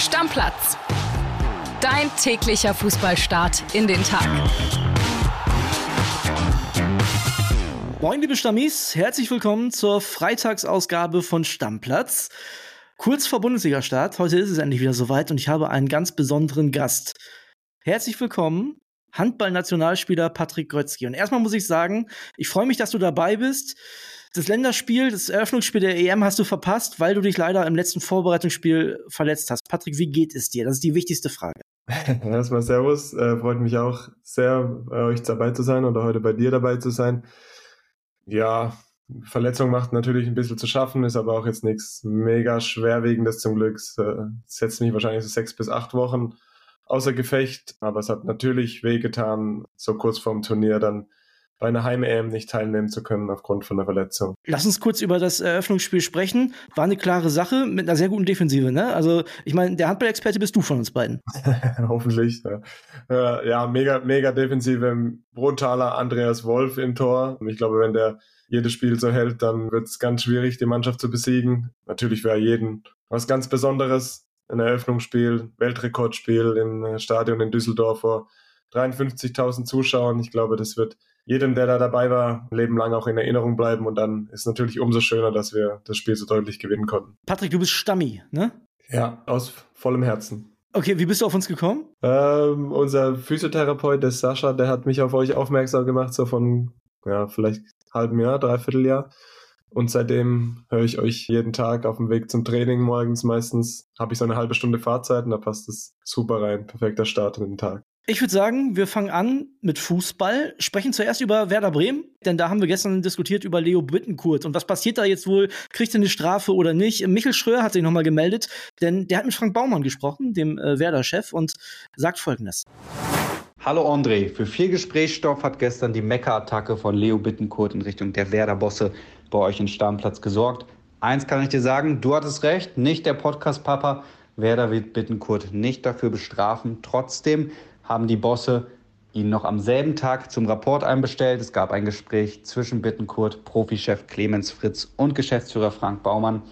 Stammplatz. Dein täglicher Fußballstart in den Tag. Moin, liebe Stammis, herzlich willkommen zur Freitagsausgabe von Stammplatz. Kurz vor Bundesliga-Start, heute ist es endlich wieder soweit und ich habe einen ganz besonderen Gast. Herzlich willkommen, Handballnationalspieler Patrick Grötzky. Und erstmal muss ich sagen, ich freue mich, dass du dabei bist. Das Länderspiel, das Eröffnungsspiel der EM hast du verpasst, weil du dich leider im letzten Vorbereitungsspiel verletzt hast. Patrick, wie geht es dir? Das ist die wichtigste Frage. Erstmal Servus, äh, freut mich auch sehr, bei euch dabei zu sein oder heute bei dir dabei zu sein. Ja, Verletzung macht natürlich ein bisschen zu schaffen, ist aber auch jetzt nichts mega schwerwiegendes zum Glück. Es äh, setzt mich wahrscheinlich so sechs bis acht Wochen außer Gefecht, aber es hat natürlich wehgetan, so kurz vorm Turnier dann bei einer Heim-EM nicht teilnehmen zu können aufgrund von einer Verletzung. Lass uns kurz über das Eröffnungsspiel sprechen. War eine klare Sache mit einer sehr guten Defensive, ne? Also, ich meine, der Handball-Experte bist du von uns beiden. Hoffentlich. Ja. ja, mega, mega Defensive. Brutaler Andreas Wolf im Tor. Und ich glaube, wenn der jedes Spiel so hält, dann wird es ganz schwierig, die Mannschaft zu besiegen. Natürlich wäre jeden was ganz Besonderes. Ein Eröffnungsspiel, Weltrekordspiel im Stadion in Düsseldorf vor 53.000 Zuschauern. Ich glaube, das wird jedem, der da dabei war, ein Leben lang auch in Erinnerung bleiben. Und dann ist natürlich umso schöner, dass wir das Spiel so deutlich gewinnen konnten. Patrick, du bist Stammi, ne? Ja, aus vollem Herzen. Okay, wie bist du auf uns gekommen? Ähm, unser Physiotherapeut, der Sascha, der hat mich auf euch aufmerksam gemacht, so von, ja, vielleicht halben Jahr, dreiviertel Jahr. Und seitdem höre ich euch jeden Tag auf dem Weg zum Training morgens meistens. Habe ich so eine halbe Stunde Fahrzeit und da passt es super rein. Perfekter Start in den Tag. Ich würde sagen, wir fangen an mit Fußball, sprechen zuerst über Werder Bremen, denn da haben wir gestern diskutiert über Leo Bittenkurt und was passiert da jetzt wohl, kriegt er eine Strafe oder nicht? Michel Schröer hat sich nochmal gemeldet, denn der hat mit Frank Baumann gesprochen, dem äh, Werder-Chef, und sagt folgendes. Hallo André, für viel Gesprächsstoff hat gestern die Mecker-Attacke von Leo Bittenkurt in Richtung der Werder-Bosse bei euch in Stammplatz gesorgt. Eins kann ich dir sagen, du hattest recht, nicht der Podcast-Papa. Werder wird Bittenkurt nicht dafür bestrafen. Trotzdem haben die Bosse ihn noch am selben Tag zum Rapport einbestellt. Es gab ein Gespräch zwischen Bittenkurt, Profichef Clemens Fritz und Geschäftsführer Frank Baumann.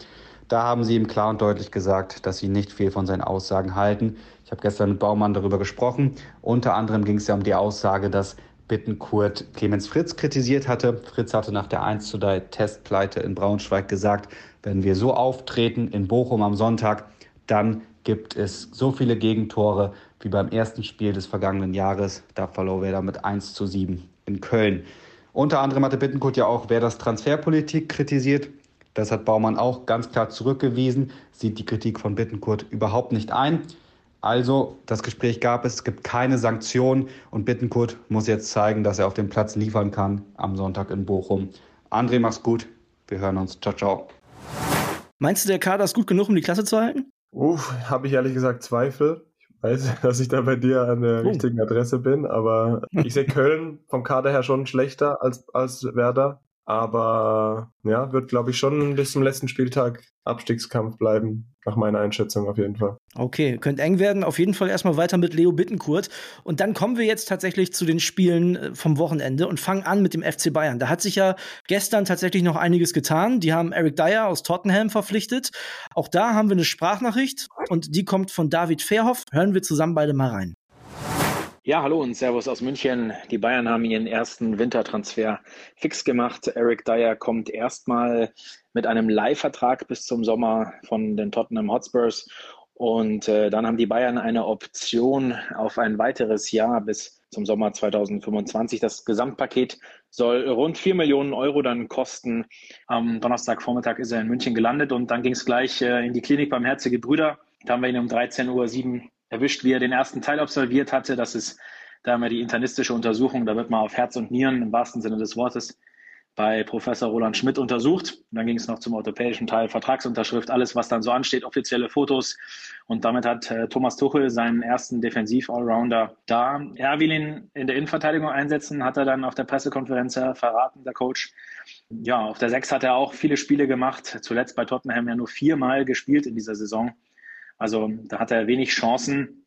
Da haben sie ihm klar und deutlich gesagt, dass sie nicht viel von seinen Aussagen halten. Ich habe gestern mit Baumann darüber gesprochen. Unter anderem ging es ja um die Aussage, dass Bittenkurt Clemens Fritz kritisiert hatte. Fritz hatte nach der 1 zu 3 Testpleite in Braunschweig gesagt, wenn wir so auftreten in Bochum am Sonntag, dann gibt es so viele Gegentore wie beim ersten Spiel des vergangenen Jahres. Da verlor Werder mit 1 zu 7 in Köln. Unter anderem hatte Bittenkurt ja auch Werders Transferpolitik kritisiert. Das hat Baumann auch ganz klar zurückgewiesen, sieht die Kritik von Bittenkurt überhaupt nicht ein. Also, das Gespräch gab es, es gibt keine Sanktionen und Bittenkurt muss jetzt zeigen, dass er auf dem Platz liefern kann am Sonntag in Bochum. André, mach's gut. Wir hören uns. Ciao, ciao. Meinst du, der Kader ist gut genug, um die Klasse zu halten? Uff, habe ich ehrlich gesagt Zweifel. Ich weiß, dass ich da bei dir an der oh. richtigen Adresse bin, aber ich sehe Köln vom Kader her schon schlechter als, als Werder. Aber ja, wird, glaube ich, schon bis zum letzten Spieltag Abstiegskampf bleiben, nach meiner Einschätzung auf jeden Fall. Okay, könnte eng werden. Auf jeden Fall erstmal weiter mit Leo Bittenkurt. Und dann kommen wir jetzt tatsächlich zu den Spielen äh, vom Wochenende und fangen an mit dem FC Bayern. Da hat sich ja gestern tatsächlich noch einiges getan. Die haben Eric Dyer aus Tottenham verpflichtet. Auch da haben wir eine Sprachnachricht und die kommt von David Fairhoff. Hören wir zusammen beide mal rein. Ja, hallo und Servus aus München. Die Bayern haben ihren ersten Wintertransfer fix gemacht. Eric Dyer kommt erstmal mit einem Leihvertrag bis zum Sommer von den Tottenham Hotspurs. Und äh, dann haben die Bayern eine Option auf ein weiteres Jahr bis zum Sommer 2025. Das Gesamtpaket soll rund 4 Millionen Euro dann kosten. Am Donnerstagvormittag ist er in München gelandet und dann ging es gleich äh, in die Klinik beim Herzige Brüder. Da haben wir ihn um 13.07 Uhr erwischt, wie er den ersten Teil absolviert hatte. Das ist da haben wir die internistische Untersuchung. Da wird man auf Herz und Nieren im wahrsten Sinne des Wortes bei Professor Roland Schmidt untersucht. Und dann ging es noch zum orthopädischen Teil, Vertragsunterschrift, alles, was dann so ansteht, offizielle Fotos. Und damit hat äh, Thomas Tuchel seinen ersten Defensiv-Allrounder da. Er will ihn in der Innenverteidigung einsetzen, hat er dann auf der Pressekonferenz verraten, der Coach. Ja, auf der Sechs hat er auch viele Spiele gemacht. Zuletzt bei Tottenham ja nur viermal gespielt in dieser Saison. Also da hat er wenig Chancen.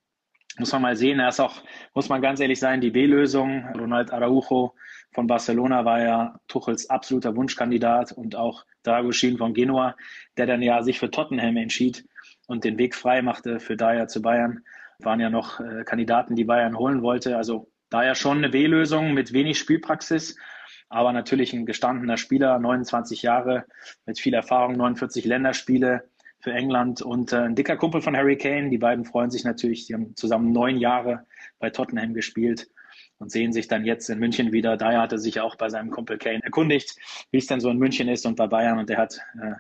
Muss man mal sehen. Er ist auch, muss man ganz ehrlich sein, die B-Lösung. Ronald Araujo von Barcelona war ja Tuchels absoluter Wunschkandidat und auch Dragusin von Genua, der dann ja sich für Tottenham entschied und den Weg frei machte für Dyer zu Bayern. Waren ja noch äh, Kandidaten, die Bayern holen wollte. Also daher schon eine W-Lösung mit wenig Spielpraxis, aber natürlich ein gestandener Spieler, 29 Jahre mit viel Erfahrung, 49 Länderspiele für England und äh, ein dicker Kumpel von Harry Kane. Die beiden freuen sich natürlich. Die haben zusammen neun Jahre bei Tottenham gespielt und sehen sich dann jetzt in München wieder. Daher hat er sich auch bei seinem Kumpel Kane erkundigt, wie es denn so in München ist und bei Bayern. Und er hat äh,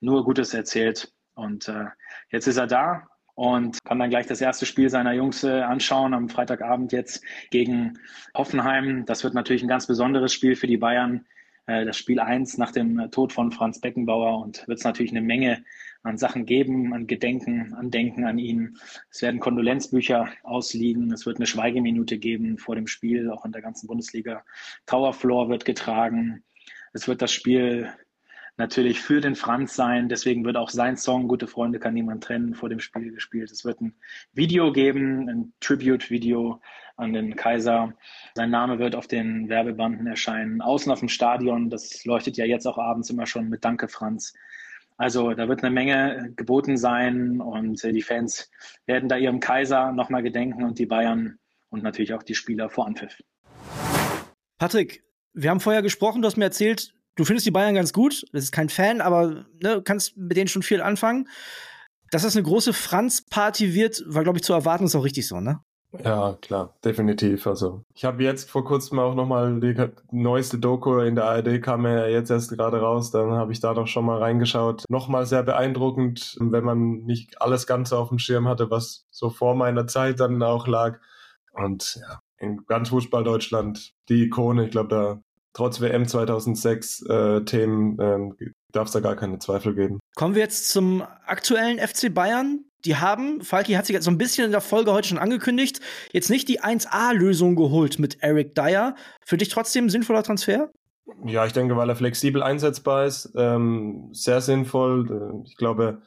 nur Gutes erzählt. Und äh, jetzt ist er da und kann dann gleich das erste Spiel seiner Jungs äh, anschauen am Freitagabend jetzt gegen Hoffenheim. Das wird natürlich ein ganz besonderes Spiel für die Bayern. Äh, das Spiel 1 nach dem Tod von Franz Beckenbauer und wird es natürlich eine Menge an Sachen geben, an Gedenken, an Denken an ihn. Es werden Kondolenzbücher ausliegen. Es wird eine Schweigeminute geben vor dem Spiel, auch in der ganzen Bundesliga. Towerfloor wird getragen. Es wird das Spiel natürlich für den Franz sein. Deswegen wird auch sein Song Gute Freunde kann niemand trennen vor dem Spiel gespielt. Es wird ein Video geben, ein Tribute-Video an den Kaiser. Sein Name wird auf den Werbebanden erscheinen. Außen auf dem Stadion, das leuchtet ja jetzt auch abends immer schon mit Danke Franz also da wird eine Menge geboten sein und äh, die Fans werden da ihrem Kaiser nochmal gedenken und die Bayern und natürlich auch die Spieler vor Anpfiff. Patrick, wir haben vorher gesprochen, du hast mir erzählt, du findest die Bayern ganz gut. Das ist kein Fan, aber ne, kannst mit denen schon viel anfangen. Dass das eine große Franz-Party wird, war, glaube ich, zu erwarten, ist auch richtig so, ne? Ja, klar, definitiv. Also ich habe jetzt vor kurzem auch nochmal die neueste Doku in der ARD kam ja jetzt erst gerade raus, dann habe ich da doch schon mal reingeschaut. Nochmal sehr beeindruckend, wenn man nicht alles Ganze auf dem Schirm hatte, was so vor meiner Zeit dann auch lag. Und ja, in ganz Fußball Deutschland die Ikone, ich glaube, da trotz WM 2006 äh, Themen äh, darf es da gar keine Zweifel geben. Kommen wir jetzt zum aktuellen FC Bayern die haben, Falki hat sich jetzt so ein bisschen in der Folge heute schon angekündigt, jetzt nicht die 1A-Lösung geholt mit Eric Dyer. Für dich trotzdem ein sinnvoller Transfer? Ja, ich denke, weil er flexibel einsetzbar ist, ähm, sehr sinnvoll. Ich glaube,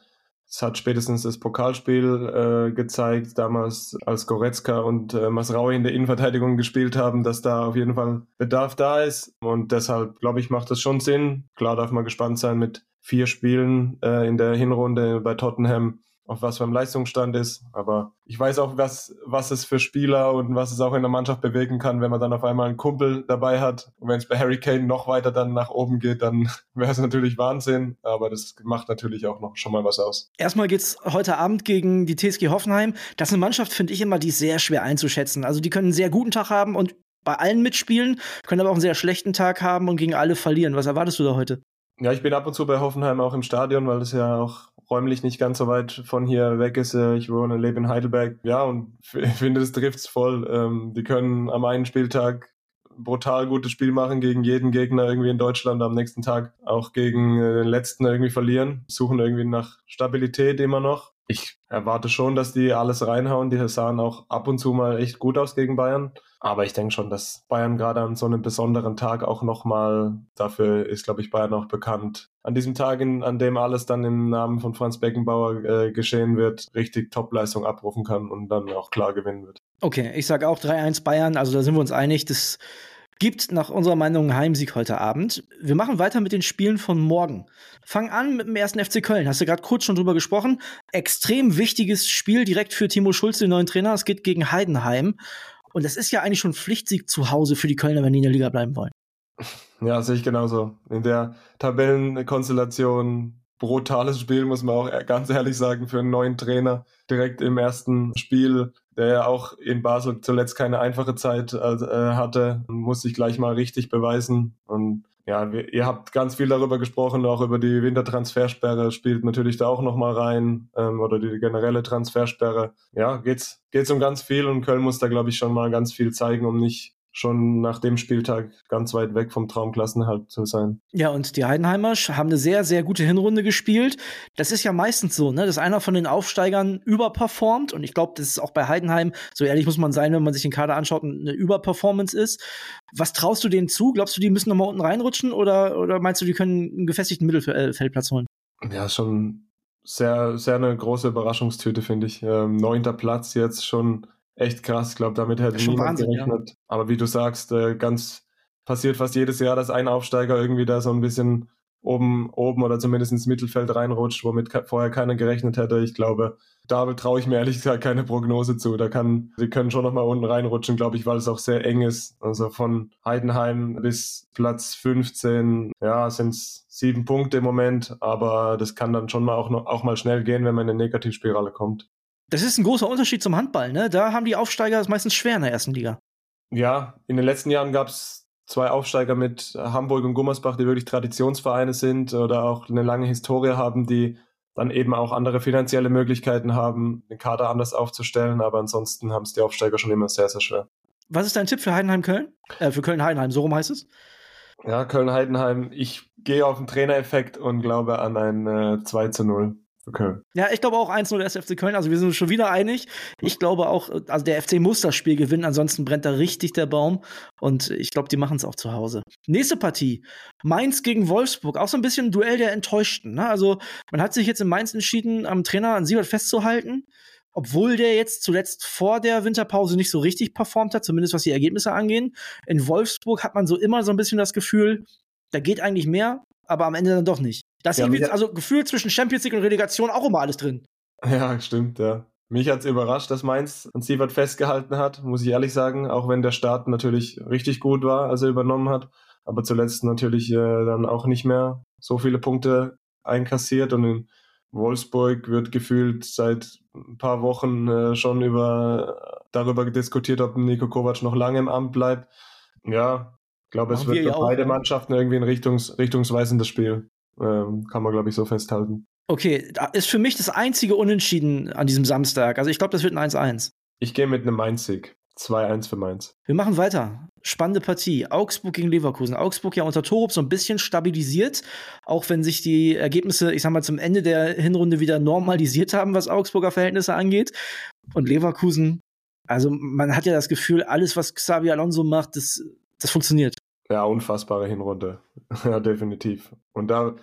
es hat spätestens das Pokalspiel äh, gezeigt, damals als Goretzka und äh, Masraui in der Innenverteidigung gespielt haben, dass da auf jeden Fall Bedarf da ist. Und deshalb, glaube ich, macht das schon Sinn. Klar darf man gespannt sein mit vier Spielen äh, in der Hinrunde bei Tottenham auf was für einem Leistungsstand ist. Aber ich weiß auch, was, was es für Spieler und was es auch in der Mannschaft bewegen kann, wenn man dann auf einmal einen Kumpel dabei hat. Und wenn es bei Harry Kane noch weiter dann nach oben geht, dann wäre es natürlich Wahnsinn. Aber das macht natürlich auch noch schon mal was aus. Erstmal geht's heute Abend gegen die TSG Hoffenheim. Das ist eine Mannschaft, finde ich immer, die ist sehr schwer einzuschätzen. Also die können einen sehr guten Tag haben und bei allen mitspielen, können aber auch einen sehr schlechten Tag haben und gegen alle verlieren. Was erwartest du da heute? Ja, ich bin ab und zu bei Hoffenheim auch im Stadion, weil es ja auch räumlich nicht ganz so weit von hier weg ist. Äh, ich wohne, lebe in Heidelberg. Ja, und finde, es trifft's voll. Ähm, die können am einen Spieltag brutal gutes Spiel machen gegen jeden Gegner irgendwie in Deutschland, am nächsten Tag auch gegen äh, den letzten irgendwie verlieren, suchen irgendwie nach Stabilität immer noch. Ich erwarte schon, dass die alles reinhauen. Die sahen auch ab und zu mal echt gut aus gegen Bayern. Aber ich denke schon, dass Bayern gerade an so einem besonderen Tag auch nochmal, dafür ist, glaube ich, Bayern auch bekannt, an diesem Tag, an dem alles dann im Namen von Franz Beckenbauer äh, geschehen wird, richtig Topleistung abrufen kann und dann auch klar gewinnen wird. Okay, ich sage auch 3-1 Bayern, also da sind wir uns einig, das gibt nach unserer Meinung einen Heimsieg heute Abend. Wir machen weiter mit den Spielen von morgen. Fangen an mit dem ersten FC Köln. Hast du gerade kurz schon drüber gesprochen. Extrem wichtiges Spiel direkt für Timo Schulz, den neuen Trainer. Es geht gegen Heidenheim. Und das ist ja eigentlich schon Pflichtsieg zu Hause für die Kölner, wenn die in der Liga bleiben wollen. Ja, sehe ich genauso. In der Tabellenkonstellation brutales Spiel, muss man auch ganz ehrlich sagen, für einen neuen Trainer. Direkt im ersten Spiel, der ja auch in Basel zuletzt keine einfache Zeit äh, hatte, muss sich gleich mal richtig beweisen. Und ja, wir, ihr habt ganz viel darüber gesprochen, auch über die Wintertransfersperre spielt natürlich da auch nochmal rein ähm, oder die generelle Transfersperre. Ja, geht's geht's um ganz viel und Köln muss da glaube ich schon mal ganz viel zeigen, um nicht schon nach dem Spieltag ganz weit weg vom Traumklassenhalt zu sein. Ja, und die Heidenheimer haben eine sehr, sehr gute Hinrunde gespielt. Das ist ja meistens so, ne, dass einer von den Aufsteigern überperformt. Und ich glaube, das ist auch bei Heidenheim, so ehrlich muss man sein, wenn man sich den Kader anschaut, eine Überperformance ist. Was traust du denen zu? Glaubst du, die müssen nochmal unten reinrutschen oder, oder meinst du, die können einen gefestigten Mittelfeldplatz holen? Ja, schon sehr, sehr eine große Überraschungstüte, finde ich. Ähm, neunter Platz jetzt schon echt krass. Ich glaube, damit hätte niemand Wahnsinn, gerechnet. Ja. Aber wie du sagst, äh, ganz passiert fast jedes Jahr, dass ein Aufsteiger irgendwie da so ein bisschen oben, oben oder zumindest ins Mittelfeld reinrutscht, womit vorher keiner gerechnet hätte. Ich glaube, da traue ich mir ehrlich gesagt keine Prognose zu. Da kann, sie können schon nochmal unten reinrutschen, glaube ich, weil es auch sehr eng ist. Also von Heidenheim bis Platz 15, ja, sind es sieben Punkte im Moment, aber das kann dann schon mal auch, noch, auch mal schnell gehen, wenn man in eine Negativspirale kommt. Das ist ein großer Unterschied zum Handball, ne? Da haben die Aufsteiger es meistens schwer in der ersten Liga. Ja, in den letzten Jahren gab es zwei Aufsteiger mit Hamburg und Gummersbach, die wirklich Traditionsvereine sind oder auch eine lange Historie haben, die dann eben auch andere finanzielle Möglichkeiten haben, den Kader anders aufzustellen. Aber ansonsten haben es die Aufsteiger schon immer sehr, sehr schwer. Was ist dein Tipp für Heidenheim-Köln? Äh, für Köln-Heidenheim, so rum heißt es? Ja, Köln-Heidenheim. Ich gehe auf den Trainereffekt und glaube an ein äh, 2 zu 0. Okay. Ja, ich glaube auch 1-0 der SFC Köln. Also wir sind uns schon wieder einig. Ich glaube auch, also der FC muss das Spiel gewinnen, ansonsten brennt da richtig der Baum. Und ich glaube, die machen es auch zu Hause. Nächste Partie. Mainz gegen Wolfsburg. Auch so ein bisschen ein Duell der Enttäuschten. Ne? Also man hat sich jetzt in Mainz entschieden, am Trainer an Siebert festzuhalten. Obwohl der jetzt zuletzt vor der Winterpause nicht so richtig performt hat, zumindest was die Ergebnisse angehen. In Wolfsburg hat man so immer so ein bisschen das Gefühl, da geht eigentlich mehr, aber am Ende dann doch nicht. Das ja, ist also gefühlt zwischen Champions League und Relegation auch immer alles drin. Ja, stimmt, ja. Mich hat es überrascht, dass Mainz an Sievert festgehalten hat, muss ich ehrlich sagen, auch wenn der Start natürlich richtig gut war, als er übernommen hat, aber zuletzt natürlich äh, dann auch nicht mehr so viele Punkte einkassiert und in Wolfsburg wird gefühlt seit ein paar Wochen äh, schon über darüber diskutiert, ob Nico Kovac noch lange im Amt bleibt. Ja, ich glaube, es wird für beide Mannschaften irgendwie ein richtungs richtungsweisendes Spiel. Ähm, kann man, glaube ich, so festhalten. Okay, ist für mich das einzige Unentschieden an diesem Samstag. Also ich glaube, das wird ein 1-1. Ich gehe mit einem Mainz-Sieg. 2-1 für Mainz. Wir machen weiter. Spannende Partie. Augsburg gegen Leverkusen. Augsburg ja unter Torup so ein bisschen stabilisiert, auch wenn sich die Ergebnisse, ich sag mal, zum Ende der Hinrunde wieder normalisiert haben, was Augsburger Verhältnisse angeht. Und Leverkusen, also man hat ja das Gefühl, alles, was Xavi Alonso macht, das, das funktioniert. Ja, unfassbare Hinrunde. ja, definitiv. Und da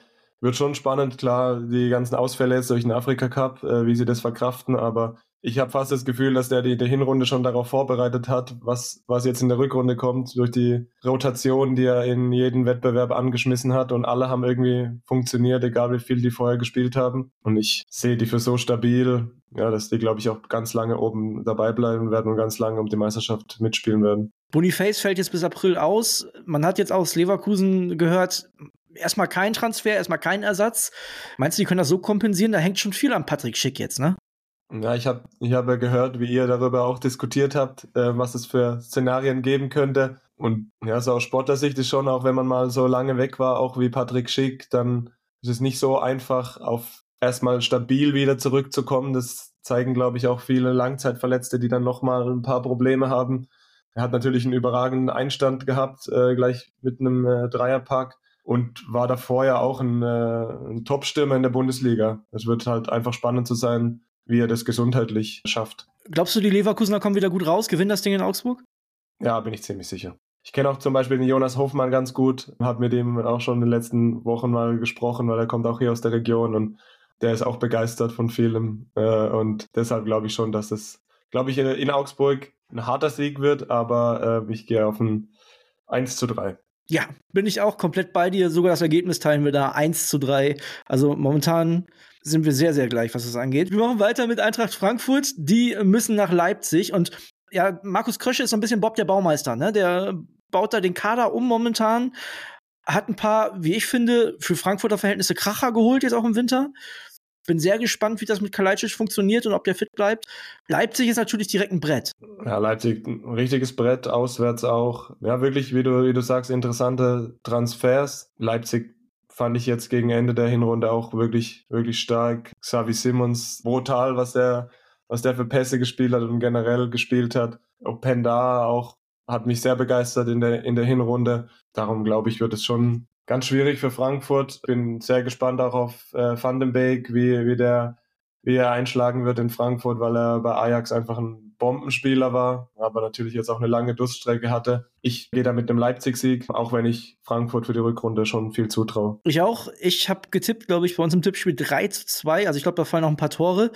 wird schon spannend, klar, die ganzen Ausfälle jetzt durch den Afrika Cup, äh, wie sie das verkraften, aber ich habe fast das Gefühl, dass der die, die Hinrunde schon darauf vorbereitet hat, was, was jetzt in der Rückrunde kommt, durch die Rotation, die er in jeden Wettbewerb angeschmissen hat und alle haben irgendwie funktioniert, egal wie viel die vorher gespielt haben. Und ich sehe die für so stabil, ja, dass die, glaube ich, auch ganz lange oben dabei bleiben werden und ganz lange um die Meisterschaft mitspielen werden. Boniface fällt jetzt bis April aus. Man hat jetzt aus Leverkusen gehört, erstmal kein Transfer, erstmal kein Ersatz. Meinst du, die können das so kompensieren? Da hängt schon viel an Patrick Schick jetzt, ne? Ja, ich habe ich hab gehört, wie ihr darüber auch diskutiert habt, äh, was es für Szenarien geben könnte. Und ja, so aus Sportlersicht ist schon, auch wenn man mal so lange weg war, auch wie Patrick Schick, dann ist es nicht so einfach, auf erstmal stabil wieder zurückzukommen. Das zeigen, glaube ich, auch viele Langzeitverletzte, die dann nochmal ein paar Probleme haben. Er hat natürlich einen überragenden Einstand gehabt, äh, gleich mit einem äh, Dreierpack und war davor ja auch ein, äh, ein Top-Stürmer in der Bundesliga. Es wird halt einfach spannend zu sein, wie er das gesundheitlich schafft. Glaubst du, die Leverkusener kommen wieder gut raus, gewinnen das Ding in Augsburg? Ja, bin ich ziemlich sicher. Ich kenne auch zum Beispiel den Jonas Hofmann ganz gut, habe mit ihm auch schon in den letzten Wochen mal gesprochen, weil er kommt auch hier aus der Region und der ist auch begeistert von vielem. Äh, und deshalb glaube ich schon, dass es, glaube ich, in Augsburg ein harter Sieg wird, aber äh, ich gehe auf ein 1 zu 3. Ja, bin ich auch komplett bei dir. Sogar das Ergebnis teilen wir da 1 zu 3. Also momentan sind wir sehr, sehr gleich, was das angeht. Wir machen weiter mit Eintracht Frankfurt. Die müssen nach Leipzig und ja, Markus Krösche ist so ein bisschen Bob der Baumeister, ne? Der baut da den Kader um momentan. Hat ein paar, wie ich finde, für Frankfurter Verhältnisse Kracher geholt jetzt auch im Winter. Bin sehr gespannt, wie das mit Kalajdzic funktioniert und ob der fit bleibt. Leipzig ist natürlich direkt ein Brett. Ja, Leipzig ein richtiges Brett, auswärts auch. Ja, wirklich, wie du, wie du sagst, interessante Transfers. Leipzig fand ich jetzt gegen Ende der Hinrunde auch wirklich, wirklich stark. Xavi Simmons, brutal, was der, was der für Pässe gespielt hat und generell gespielt hat. Openda auch hat mich sehr begeistert in der, in der Hinrunde. Darum glaube ich, wird es schon ganz schwierig für Frankfurt. Bin sehr gespannt auch auf äh, Van den Beek, wie, wie, der, wie er einschlagen wird in Frankfurt, weil er bei Ajax einfach ein Bombenspieler war, aber natürlich jetzt auch eine lange Durststrecke hatte. Ich gehe da mit dem Leipzig-Sieg, auch wenn ich Frankfurt für die Rückrunde schon viel zutraue. Ich auch. Ich habe getippt, glaube ich, bei uns im Tippspiel 3 zu 2. Also ich glaube, da fallen noch ein paar Tore,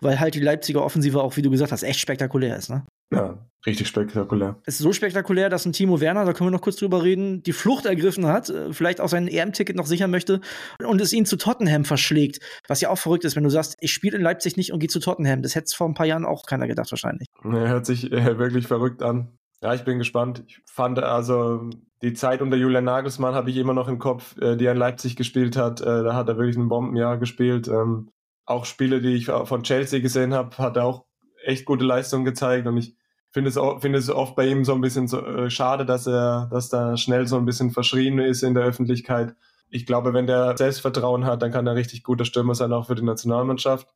weil halt die Leipziger Offensive auch, wie du gesagt hast, echt spektakulär ist. Ne? Ja, richtig spektakulär. Es ist so spektakulär, dass ein Timo Werner, da können wir noch kurz drüber reden, die Flucht ergriffen hat, äh, vielleicht auch sein EM-Ticket noch sichern möchte und es ihn zu Tottenham verschlägt. Was ja auch verrückt ist, wenn du sagst, ich spiele in Leipzig nicht und gehe zu Tottenham. Das hätte es vor ein paar Jahren auch keiner gedacht, wahrscheinlich. Er hört sich äh, wirklich verrückt an. Ja, ich bin gespannt. Ich fand also die Zeit unter Julian Nagelsmann habe ich immer noch im Kopf, äh, die er in Leipzig gespielt hat. Äh, da hat er wirklich ein Bombenjahr gespielt. Ähm, auch Spiele, die ich von Chelsea gesehen habe, hat er auch echt gute Leistungen gezeigt und ich finde es, finde es oft bei ihm so ein bisschen so, äh, schade, dass er, dass da schnell so ein bisschen verschrien ist in der Öffentlichkeit. Ich glaube, wenn der Selbstvertrauen hat, dann kann er richtig guter Stürmer sein, auch für die Nationalmannschaft.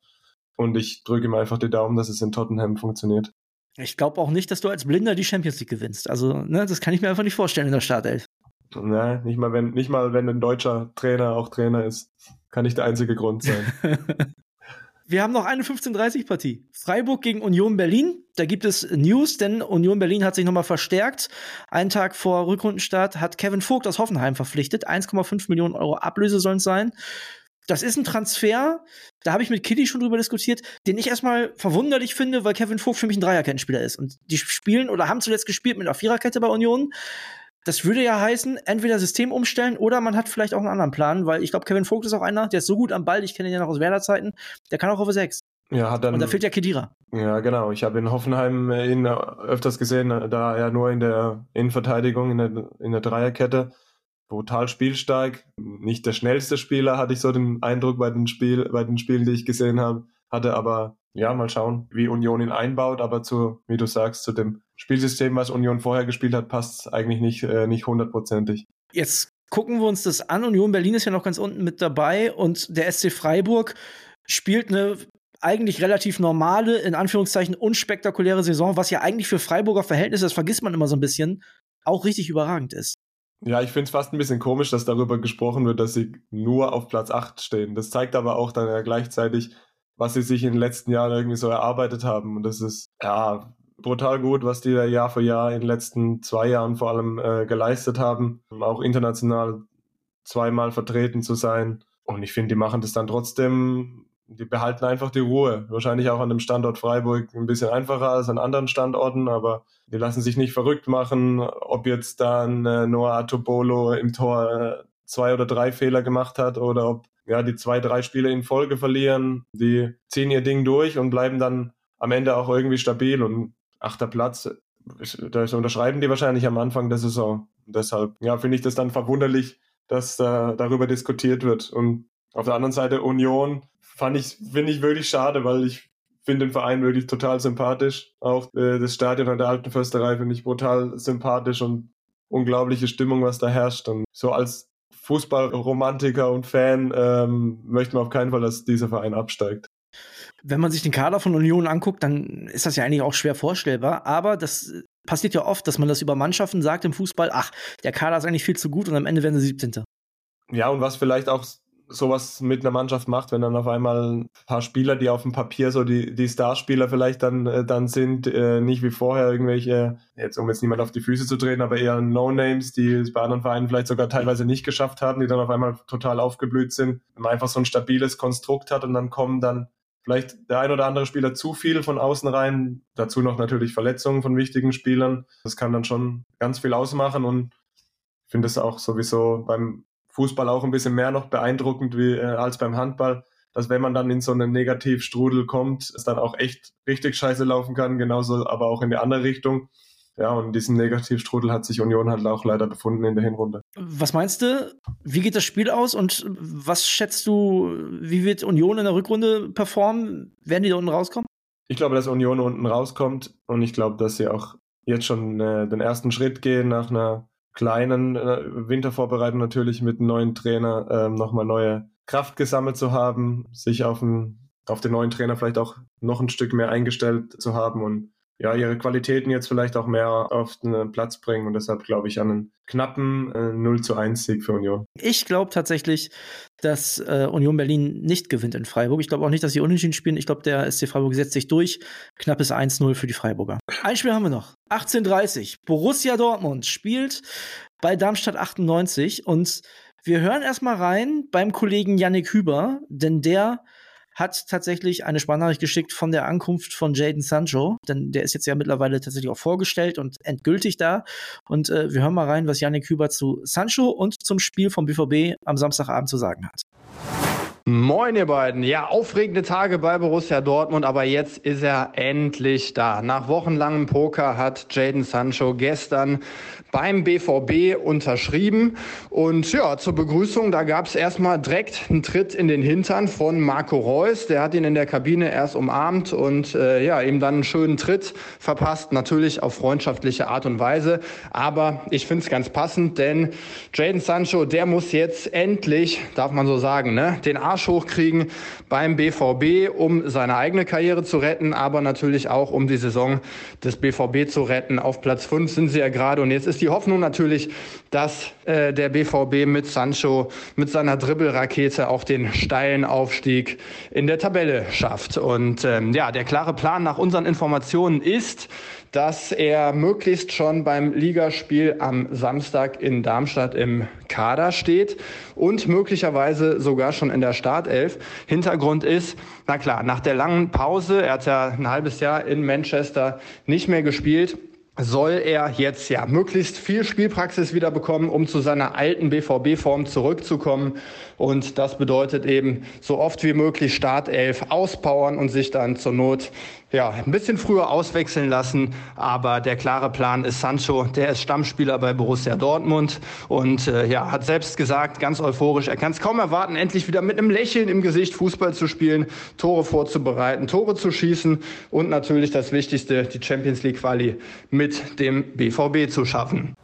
Und ich drücke ihm einfach die Daumen, dass es in Tottenham funktioniert. Ich glaube auch nicht, dass du als Blinder die Champions League gewinnst. Also, ne, das kann ich mir einfach nicht vorstellen in der Startelf. Nee, nicht mal wenn, nicht mal wenn ein deutscher Trainer auch Trainer ist, kann nicht der einzige Grund sein. Wir haben noch eine 15:30-Partie. Freiburg gegen Union Berlin. Da gibt es News, denn Union Berlin hat sich nochmal verstärkt. Einen Tag vor Rückrundenstart hat Kevin Vogt aus Hoffenheim verpflichtet. 1,5 Millionen Euro Ablöse sollen es sein. Das ist ein Transfer, da habe ich mit Kitty schon drüber diskutiert, den ich erstmal verwunderlich finde, weil Kevin Vogt für mich ein Dreierkettenspieler ist. Und die spielen oder haben zuletzt gespielt mit einer Viererkette bei Union. Das würde ja heißen, entweder System umstellen oder man hat vielleicht auch einen anderen Plan, weil ich glaube, Kevin Vogt ist auch einer, der ist so gut am Ball, ich kenne ihn ja noch aus Werder-Zeiten, der kann auch auf 6. Ja, hat dann, Und da fehlt ja Kedira. Ja, genau. Ich habe in Hoffenheim ihn öfters gesehen, da er nur in der Innenverteidigung, in der, in der Dreierkette, brutal spielstark. Nicht der schnellste Spieler, hatte ich so den Eindruck bei den, Spiel, bei den Spielen, die ich gesehen habe. Hatte aber, ja, mal schauen, wie Union ihn einbaut. Aber zu, wie du sagst, zu dem Spielsystem, was Union vorher gespielt hat, passt eigentlich nicht, äh, nicht hundertprozentig. Jetzt gucken wir uns das an. Union Berlin ist ja noch ganz unten mit dabei und der SC Freiburg spielt eine eigentlich relativ normale, in Anführungszeichen unspektakuläre Saison, was ja eigentlich für Freiburger Verhältnisse, das vergisst man immer so ein bisschen, auch richtig überragend ist. Ja, ich finde es fast ein bisschen komisch, dass darüber gesprochen wird, dass sie nur auf Platz 8 stehen. Das zeigt aber auch dann ja gleichzeitig, was sie sich in den letzten Jahren irgendwie so erarbeitet haben. Und das ist, ja, brutal gut, was die da Jahr für Jahr in den letzten zwei Jahren vor allem äh, geleistet haben. Auch international zweimal vertreten zu sein. Und ich finde, die machen das dann trotzdem, die behalten einfach die Ruhe. Wahrscheinlich auch an dem Standort Freiburg ein bisschen einfacher als an anderen Standorten, aber die lassen sich nicht verrückt machen, ob jetzt dann äh, Noah Atobolo im Tor äh, zwei oder drei Fehler gemacht hat oder ob ja, die zwei, drei Spiele in Folge verlieren. Die ziehen ihr Ding durch und bleiben dann am Ende auch irgendwie stabil. Und achter Platz, das unterschreiben die wahrscheinlich am Anfang der Saison. Deshalb, ja, finde ich das dann verwunderlich, dass äh, darüber diskutiert wird. Und auf der anderen Seite Union fand ich, finde ich wirklich schade, weil ich finde den Verein wirklich total sympathisch. Auch äh, das Stadion an der Alten Försterei finde ich brutal sympathisch und unglaubliche Stimmung, was da herrscht. Und so als Fußballromantiker und Fan ähm, möchte man auf keinen Fall, dass dieser Verein absteigt wenn man sich den Kader von Union anguckt, dann ist das ja eigentlich auch schwer vorstellbar. Aber das passiert ja oft, dass man das über Mannschaften sagt im Fußball, ach, der Kader ist eigentlich viel zu gut und am Ende werden sie 17. Ja, und was vielleicht auch sowas mit einer Mannschaft macht, wenn dann auf einmal ein paar Spieler, die auf dem Papier so die, die Starspieler vielleicht dann, äh, dann sind, äh, nicht wie vorher irgendwelche, jetzt um jetzt niemand auf die Füße zu treten, aber eher No-Names, die es bei anderen Vereinen vielleicht sogar teilweise nicht geschafft haben, die dann auf einmal total aufgeblüht sind, wenn man einfach so ein stabiles Konstrukt hat und dann kommen dann vielleicht der ein oder andere Spieler zu viel von außen rein. Dazu noch natürlich Verletzungen von wichtigen Spielern. Das kann dann schon ganz viel ausmachen und ich finde es auch sowieso beim Fußball auch ein bisschen mehr noch beeindruckend wie, äh, als beim Handball, dass wenn man dann in so einen Negativstrudel kommt, es dann auch echt richtig scheiße laufen kann, genauso aber auch in die andere Richtung. Ja, und diesen Negativstrudel hat sich Union halt auch leider befunden in der Hinrunde. Was meinst du? Wie geht das Spiel aus und was schätzt du, wie wird Union in der Rückrunde performen? Werden die da unten rauskommen? Ich glaube, dass Union unten rauskommt und ich glaube, dass sie auch jetzt schon äh, den ersten Schritt gehen nach einer kleinen äh, Wintervorbereitung natürlich mit einem neuen Trainer äh, nochmal neue Kraft gesammelt zu haben, sich auf, ein, auf den neuen Trainer vielleicht auch noch ein Stück mehr eingestellt zu haben und ja, ihre Qualitäten jetzt vielleicht auch mehr auf den Platz bringen und deshalb glaube ich an einen knappen äh, 0 zu 1 Sieg für Union. Ich glaube tatsächlich, dass äh, Union Berlin nicht gewinnt in Freiburg. Ich glaube auch nicht, dass sie unentschieden spielen. Ich glaube, der SC Freiburg setzt sich durch. Knappes 1-0 für die Freiburger. Ein Spiel haben wir noch. 18:30. Borussia Dortmund spielt bei Darmstadt 98 und wir hören erstmal rein beim Kollegen Yannick Hüber, denn der hat tatsächlich eine Sprachnachricht geschickt von der Ankunft von Jaden Sancho, denn der ist jetzt ja mittlerweile tatsächlich auch vorgestellt und endgültig da. Und äh, wir hören mal rein, was Janik Hüber zu Sancho und zum Spiel vom BVB am Samstagabend zu sagen hat. Moin ihr beiden. Ja, aufregende Tage bei Borussia Dortmund, aber jetzt ist er endlich da. Nach wochenlangem Poker hat Jaden Sancho gestern beim BVB unterschrieben. Und ja, zur Begrüßung, da gab es erstmal direkt einen Tritt in den Hintern von Marco Reus. Der hat ihn in der Kabine erst umarmt und äh, ja, ihm dann einen schönen Tritt verpasst. Natürlich auf freundschaftliche Art und Weise. Aber ich finde es ganz passend, denn Jaden Sancho, der muss jetzt endlich, darf man so sagen, ne, den Arsch hochkriegen beim BVB, um seine eigene Karriere zu retten, aber natürlich auch um die Saison des BVB zu retten. Auf Platz 5 sind sie ja gerade und jetzt ist die Hoffnung natürlich, dass äh, der BVB mit Sancho, mit seiner Dribbelrakete auch den steilen Aufstieg in der Tabelle schafft. Und ähm, ja, der klare Plan nach unseren Informationen ist, dass er möglichst schon beim Ligaspiel am Samstag in Darmstadt im Kader steht und möglicherweise sogar schon in der Startelf. Hintergrund ist, na klar, nach der langen Pause, er hat ja ein halbes Jahr in Manchester nicht mehr gespielt, soll er jetzt ja möglichst viel Spielpraxis wieder bekommen, um zu seiner alten BVB-Form zurückzukommen. Und das bedeutet eben so oft wie möglich Startelf auspowern und sich dann zur Not ja, ein bisschen früher auswechseln lassen. Aber der klare Plan ist Sancho, der ist Stammspieler bei Borussia Dortmund und äh, ja, hat selbst gesagt, ganz euphorisch, er kann es kaum erwarten, endlich wieder mit einem Lächeln im Gesicht Fußball zu spielen, Tore vorzubereiten, Tore zu schießen und natürlich das Wichtigste, die Champions League Quali mit dem BVB zu schaffen.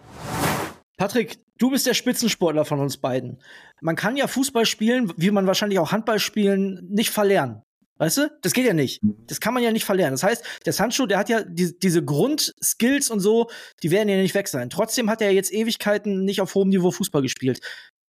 Patrick, du bist der Spitzensportler von uns beiden. Man kann ja Fußball spielen, wie man wahrscheinlich auch Handball spielen, nicht verlernen. Weißt du? Das geht ja nicht. Mhm. Das kann man ja nicht verlernen. Das heißt, der Sancho, der hat ja die, diese Grundskills und so, die werden ja nicht weg sein. Trotzdem hat er jetzt Ewigkeiten nicht auf hohem Niveau Fußball gespielt.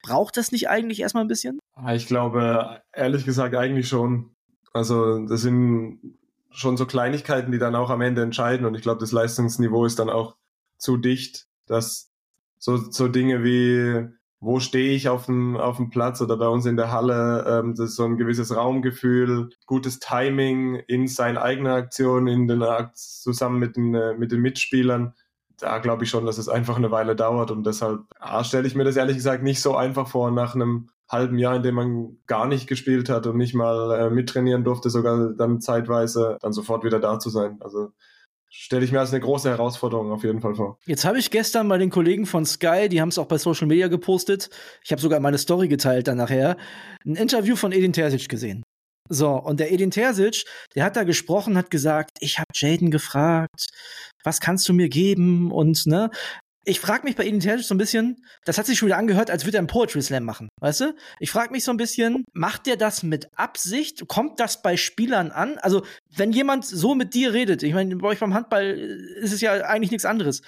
Braucht das nicht eigentlich erstmal ein bisschen? Ich glaube, ehrlich gesagt, eigentlich schon. Also, das sind schon so Kleinigkeiten, die dann auch am Ende entscheiden. Und ich glaube, das Leistungsniveau ist dann auch zu dicht, dass so, so Dinge wie wo stehe ich auf dem, auf dem Platz oder bei uns in der Halle. Ähm, das ist so ein gewisses Raumgefühl, gutes Timing in seine eigene Aktion, in den Akt zusammen mit den, äh, mit den Mitspielern. Da glaube ich schon, dass es einfach eine Weile dauert und deshalb stelle ich mir das ehrlich gesagt nicht so einfach vor, nach einem halben Jahr, in dem man gar nicht gespielt hat und nicht mal äh, mittrainieren durfte, sogar dann zeitweise dann sofort wieder da zu sein. Also stelle ich mir als eine große Herausforderung auf jeden Fall vor. Jetzt habe ich gestern bei den Kollegen von Sky, die haben es auch bei Social Media gepostet, ich habe sogar meine Story geteilt dann nachher, ein Interview von Edin Terzic gesehen. So, und der Edin Terzic, der hat da gesprochen, hat gesagt, ich habe Jaden gefragt, was kannst du mir geben und ne, ich frage mich bei Terzic so ein bisschen, das hat sich schon wieder angehört, als würde er einen Poetry Slam machen, weißt du? Ich frage mich so ein bisschen, macht der das mit Absicht? Kommt das bei Spielern an? Also, wenn jemand so mit dir redet, ich meine, bei euch beim Handball ist es ja eigentlich nichts anderes.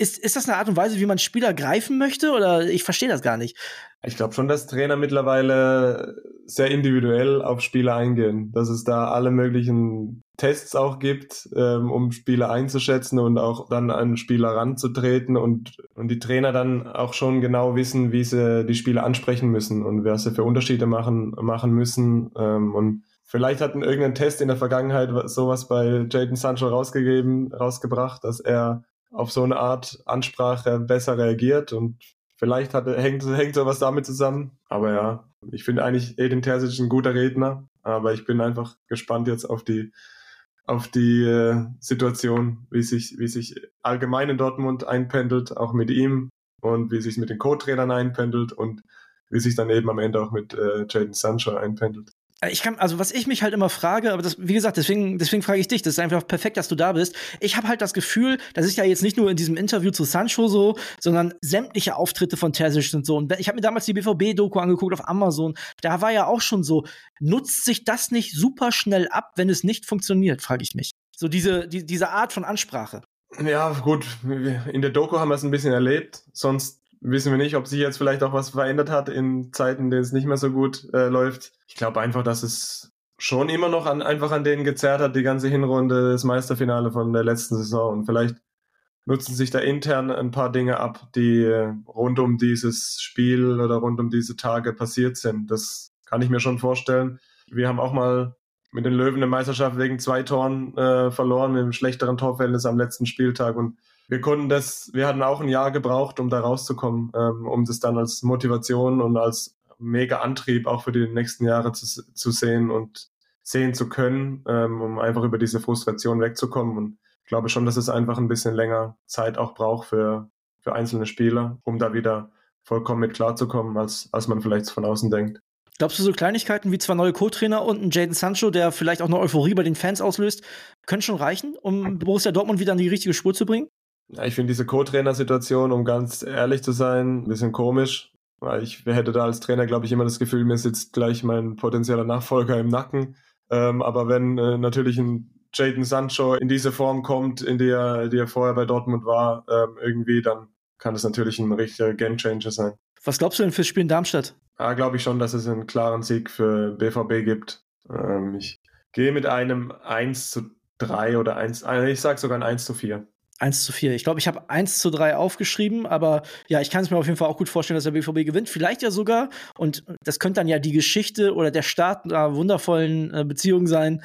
Ist, ist das eine Art und Weise, wie man Spieler greifen möchte? Oder ich verstehe das gar nicht. Ich glaube schon, dass Trainer mittlerweile sehr individuell auf Spieler eingehen. Dass es da alle möglichen Tests auch gibt, ähm, um Spieler einzuschätzen und auch dann an Spieler ranzutreten und, und die Trainer dann auch schon genau wissen, wie sie die Spieler ansprechen müssen und was sie für Unterschiede machen, machen müssen. Ähm, und vielleicht hat irgendein Test in der Vergangenheit sowas bei Jaden Sancho rausgegeben, rausgebracht, dass er auf so eine Art Ansprache besser reagiert und vielleicht hat, hängt, hängt sowas damit zusammen. Aber ja, ich finde eigentlich Edin Terzic ein guter Redner, aber ich bin einfach gespannt jetzt auf die auf die äh, Situation, wie sich, wie sich allgemein in Dortmund einpendelt, auch mit ihm und wie sich mit den Co-Trainern einpendelt und wie sich dann eben am Ende auch mit äh, Jaden Sancho einpendelt. Ich kann, also was ich mich halt immer frage, aber das, wie gesagt, deswegen, deswegen frage ich dich, das ist einfach perfekt, dass du da bist. Ich habe halt das Gefühl, das ist ja jetzt nicht nur in diesem Interview zu Sancho so, sondern sämtliche Auftritte von Terzic sind so. Und ich habe mir damals die BVB-Doku angeguckt auf Amazon. Da war ja auch schon so, nutzt sich das nicht super schnell ab, wenn es nicht funktioniert, frage ich mich. So diese, die, diese Art von Ansprache. Ja, gut, in der Doku haben wir es ein bisschen erlebt. Sonst wissen wir nicht, ob sich jetzt vielleicht auch was verändert hat in Zeiten, in denen es nicht mehr so gut äh, läuft. Ich glaube einfach, dass es schon immer noch an, einfach an denen gezerrt hat, die ganze Hinrunde, das Meisterfinale von der letzten Saison. Und vielleicht nutzen sich da intern ein paar Dinge ab, die äh, rund um dieses Spiel oder rund um diese Tage passiert sind. Das kann ich mir schon vorstellen. Wir haben auch mal mit den Löwen eine Meisterschaft wegen zwei Toren äh, verloren, mit einem schlechteren Torverhältnis am letzten Spieltag. Und wir konnten das, wir hatten auch ein Jahr gebraucht, um da rauszukommen, ähm, um das dann als Motivation und als mega Antrieb auch für die nächsten Jahre zu, zu sehen und sehen zu können, ähm, um einfach über diese Frustration wegzukommen. Und ich glaube schon, dass es einfach ein bisschen länger Zeit auch braucht für, für einzelne Spieler, um da wieder vollkommen mit klarzukommen, als, als man vielleicht von außen denkt. Glaubst du, so Kleinigkeiten wie zwei neue Co-Trainer und ein Jaden Sancho, der vielleicht auch eine Euphorie bei den Fans auslöst, können schon reichen, um Borussia Dortmund wieder an die richtige Spur zu bringen? Ich finde diese Co-Trainer-Situation, um ganz ehrlich zu sein, ein bisschen komisch. Weil ich hätte da als Trainer, glaube ich, immer das Gefühl, mir sitzt gleich mein potenzieller Nachfolger im Nacken. Ähm, aber wenn äh, natürlich ein Jaden Sancho in diese Form kommt, in der, die er vorher bei Dortmund war, ähm, irgendwie, dann kann es natürlich ein richtiger Gamechanger sein. Was glaubst du denn fürs Spiel in Darmstadt? Ja, glaube ich schon, dass es einen klaren Sieg für BVB gibt. Ähm, ich gehe mit einem 1 zu 3 oder 1, äh, ich sage sogar ein 1 zu 4. 1 zu 4. Ich glaube, ich habe 1 zu 3 aufgeschrieben, aber ja, ich kann es mir auf jeden Fall auch gut vorstellen, dass der BVB gewinnt. Vielleicht ja sogar, und das könnte dann ja die Geschichte oder der Start einer wundervollen äh, Beziehung sein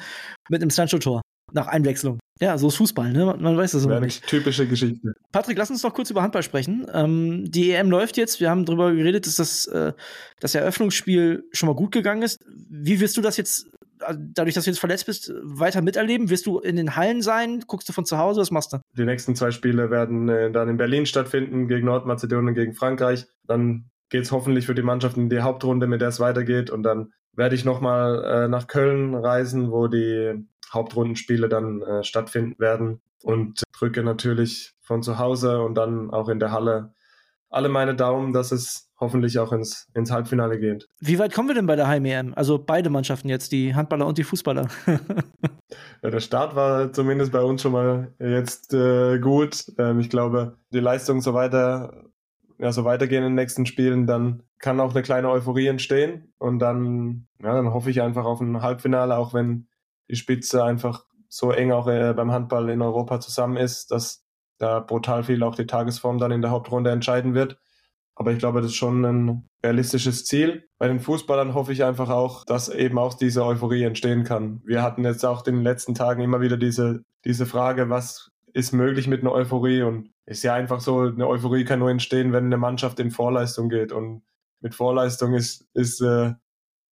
mit einem Sancho-Tor nach Einwechslung. Ja, so ist Fußball, ne? Man, man weiß das immer nicht. Typische Geschichte. Patrick, lass uns noch kurz über Handball sprechen. Ähm, die EM läuft jetzt. Wir haben darüber geredet, dass das, äh, das Eröffnungsspiel schon mal gut gegangen ist. Wie wirst du das jetzt, dadurch, dass du jetzt verletzt bist, weiter miterleben? Wirst du in den Hallen sein? Guckst du von zu Hause? Was machst du? Die nächsten zwei Spiele werden äh, dann in Berlin stattfinden, gegen Nordmazedonien, gegen Frankreich. Dann geht es hoffentlich für die Mannschaft in die Hauptrunde, mit der es weitergeht. Und dann werde ich nochmal äh, nach Köln reisen, wo die Hauptrundenspiele dann äh, stattfinden werden und drücke natürlich von zu Hause und dann auch in der Halle alle meine Daumen, dass es hoffentlich auch ins, ins Halbfinale geht. Wie weit kommen wir denn bei der Heim-EM? Also beide Mannschaften jetzt, die Handballer und die Fußballer. ja, der Start war zumindest bei uns schon mal jetzt äh, gut. Ähm, ich glaube, die Leistung so weiter, ja, so weitergehen in den nächsten Spielen, dann kann auch eine kleine Euphorie entstehen. Und dann, ja, dann hoffe ich einfach auf ein Halbfinale, auch wenn die Spitze einfach so eng auch äh, beim Handball in Europa zusammen ist, dass da brutal viel auch die Tagesform dann in der Hauptrunde entscheiden wird. Aber ich glaube, das ist schon ein realistisches Ziel. Bei den Fußballern hoffe ich einfach auch, dass eben auch diese Euphorie entstehen kann. Wir hatten jetzt auch in den letzten Tagen immer wieder diese, diese Frage, was ist möglich mit einer Euphorie? Und ist ja einfach so, eine Euphorie kann nur entstehen, wenn eine Mannschaft in Vorleistung geht. Und mit Vorleistung ist, ist äh,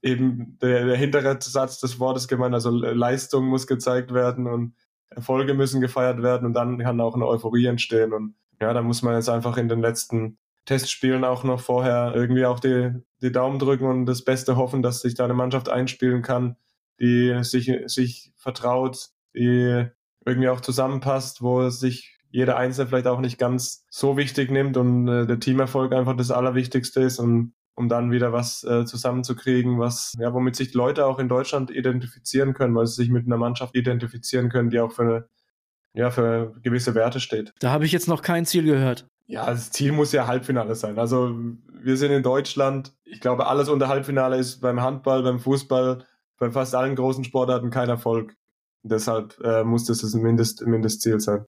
eben der, der hintere Satz des Wortes gemeint, also Leistung muss gezeigt werden und Erfolge müssen gefeiert werden und dann kann auch eine Euphorie entstehen. Und ja, da muss man jetzt einfach in den letzten Testspielen auch noch vorher irgendwie auch die, die Daumen drücken und das Beste hoffen, dass sich da eine Mannschaft einspielen kann, die sich, sich vertraut, die irgendwie auch zusammenpasst, wo sich jeder Einzelne vielleicht auch nicht ganz so wichtig nimmt und äh, der Teamerfolg einfach das Allerwichtigste ist und um dann wieder was äh, zusammenzukriegen, was, ja, womit sich Leute auch in Deutschland identifizieren können, weil sie sich mit einer Mannschaft identifizieren können, die auch für eine, ja, für gewisse Werte steht. Da habe ich jetzt noch kein Ziel gehört. Ja, das Ziel muss ja Halbfinale sein. Also wir sind in Deutschland. Ich glaube, alles unter Halbfinale ist beim Handball, beim Fußball, bei fast allen großen Sportarten kein Erfolg. Deshalb äh, muss das das Mindest, Mindestziel sein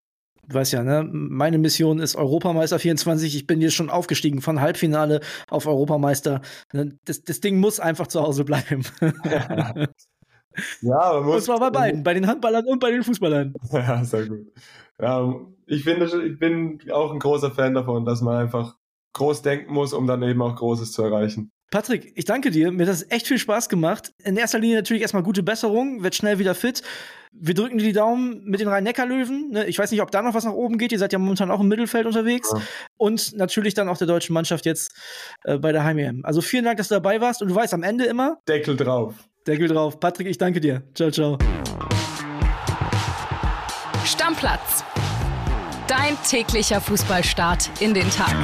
du weißt ja, ne, meine Mission ist Europameister 24. Ich bin jetzt schon aufgestiegen von Halbfinale auf Europameister. Ne, das, das Ding muss einfach zu Hause bleiben. ja, man muss. Und zwar bei beiden, bei den Handballern und bei den Fußballern. Ja, sehr gut. Ja, ich finde, ich bin auch ein großer Fan davon, dass man einfach groß denken muss, um dann eben auch Großes zu erreichen. Patrick, ich danke dir. Mir hat das echt viel Spaß gemacht. In erster Linie natürlich erstmal gute Besserung, wird schnell wieder fit. Wir drücken dir die Daumen mit den Rhein-Neckar-Löwen. Ne? Ich weiß nicht, ob da noch was nach oben geht. Ihr seid ja momentan auch im Mittelfeld unterwegs. Ja. Und natürlich dann auch der deutschen Mannschaft jetzt äh, bei der Heim-EM. Also vielen Dank, dass du dabei warst. Und du weißt am Ende immer. Deckel drauf. Deckel drauf. Patrick, ich danke dir. Ciao, ciao. Stammplatz. Dein täglicher Fußballstart in den Tag.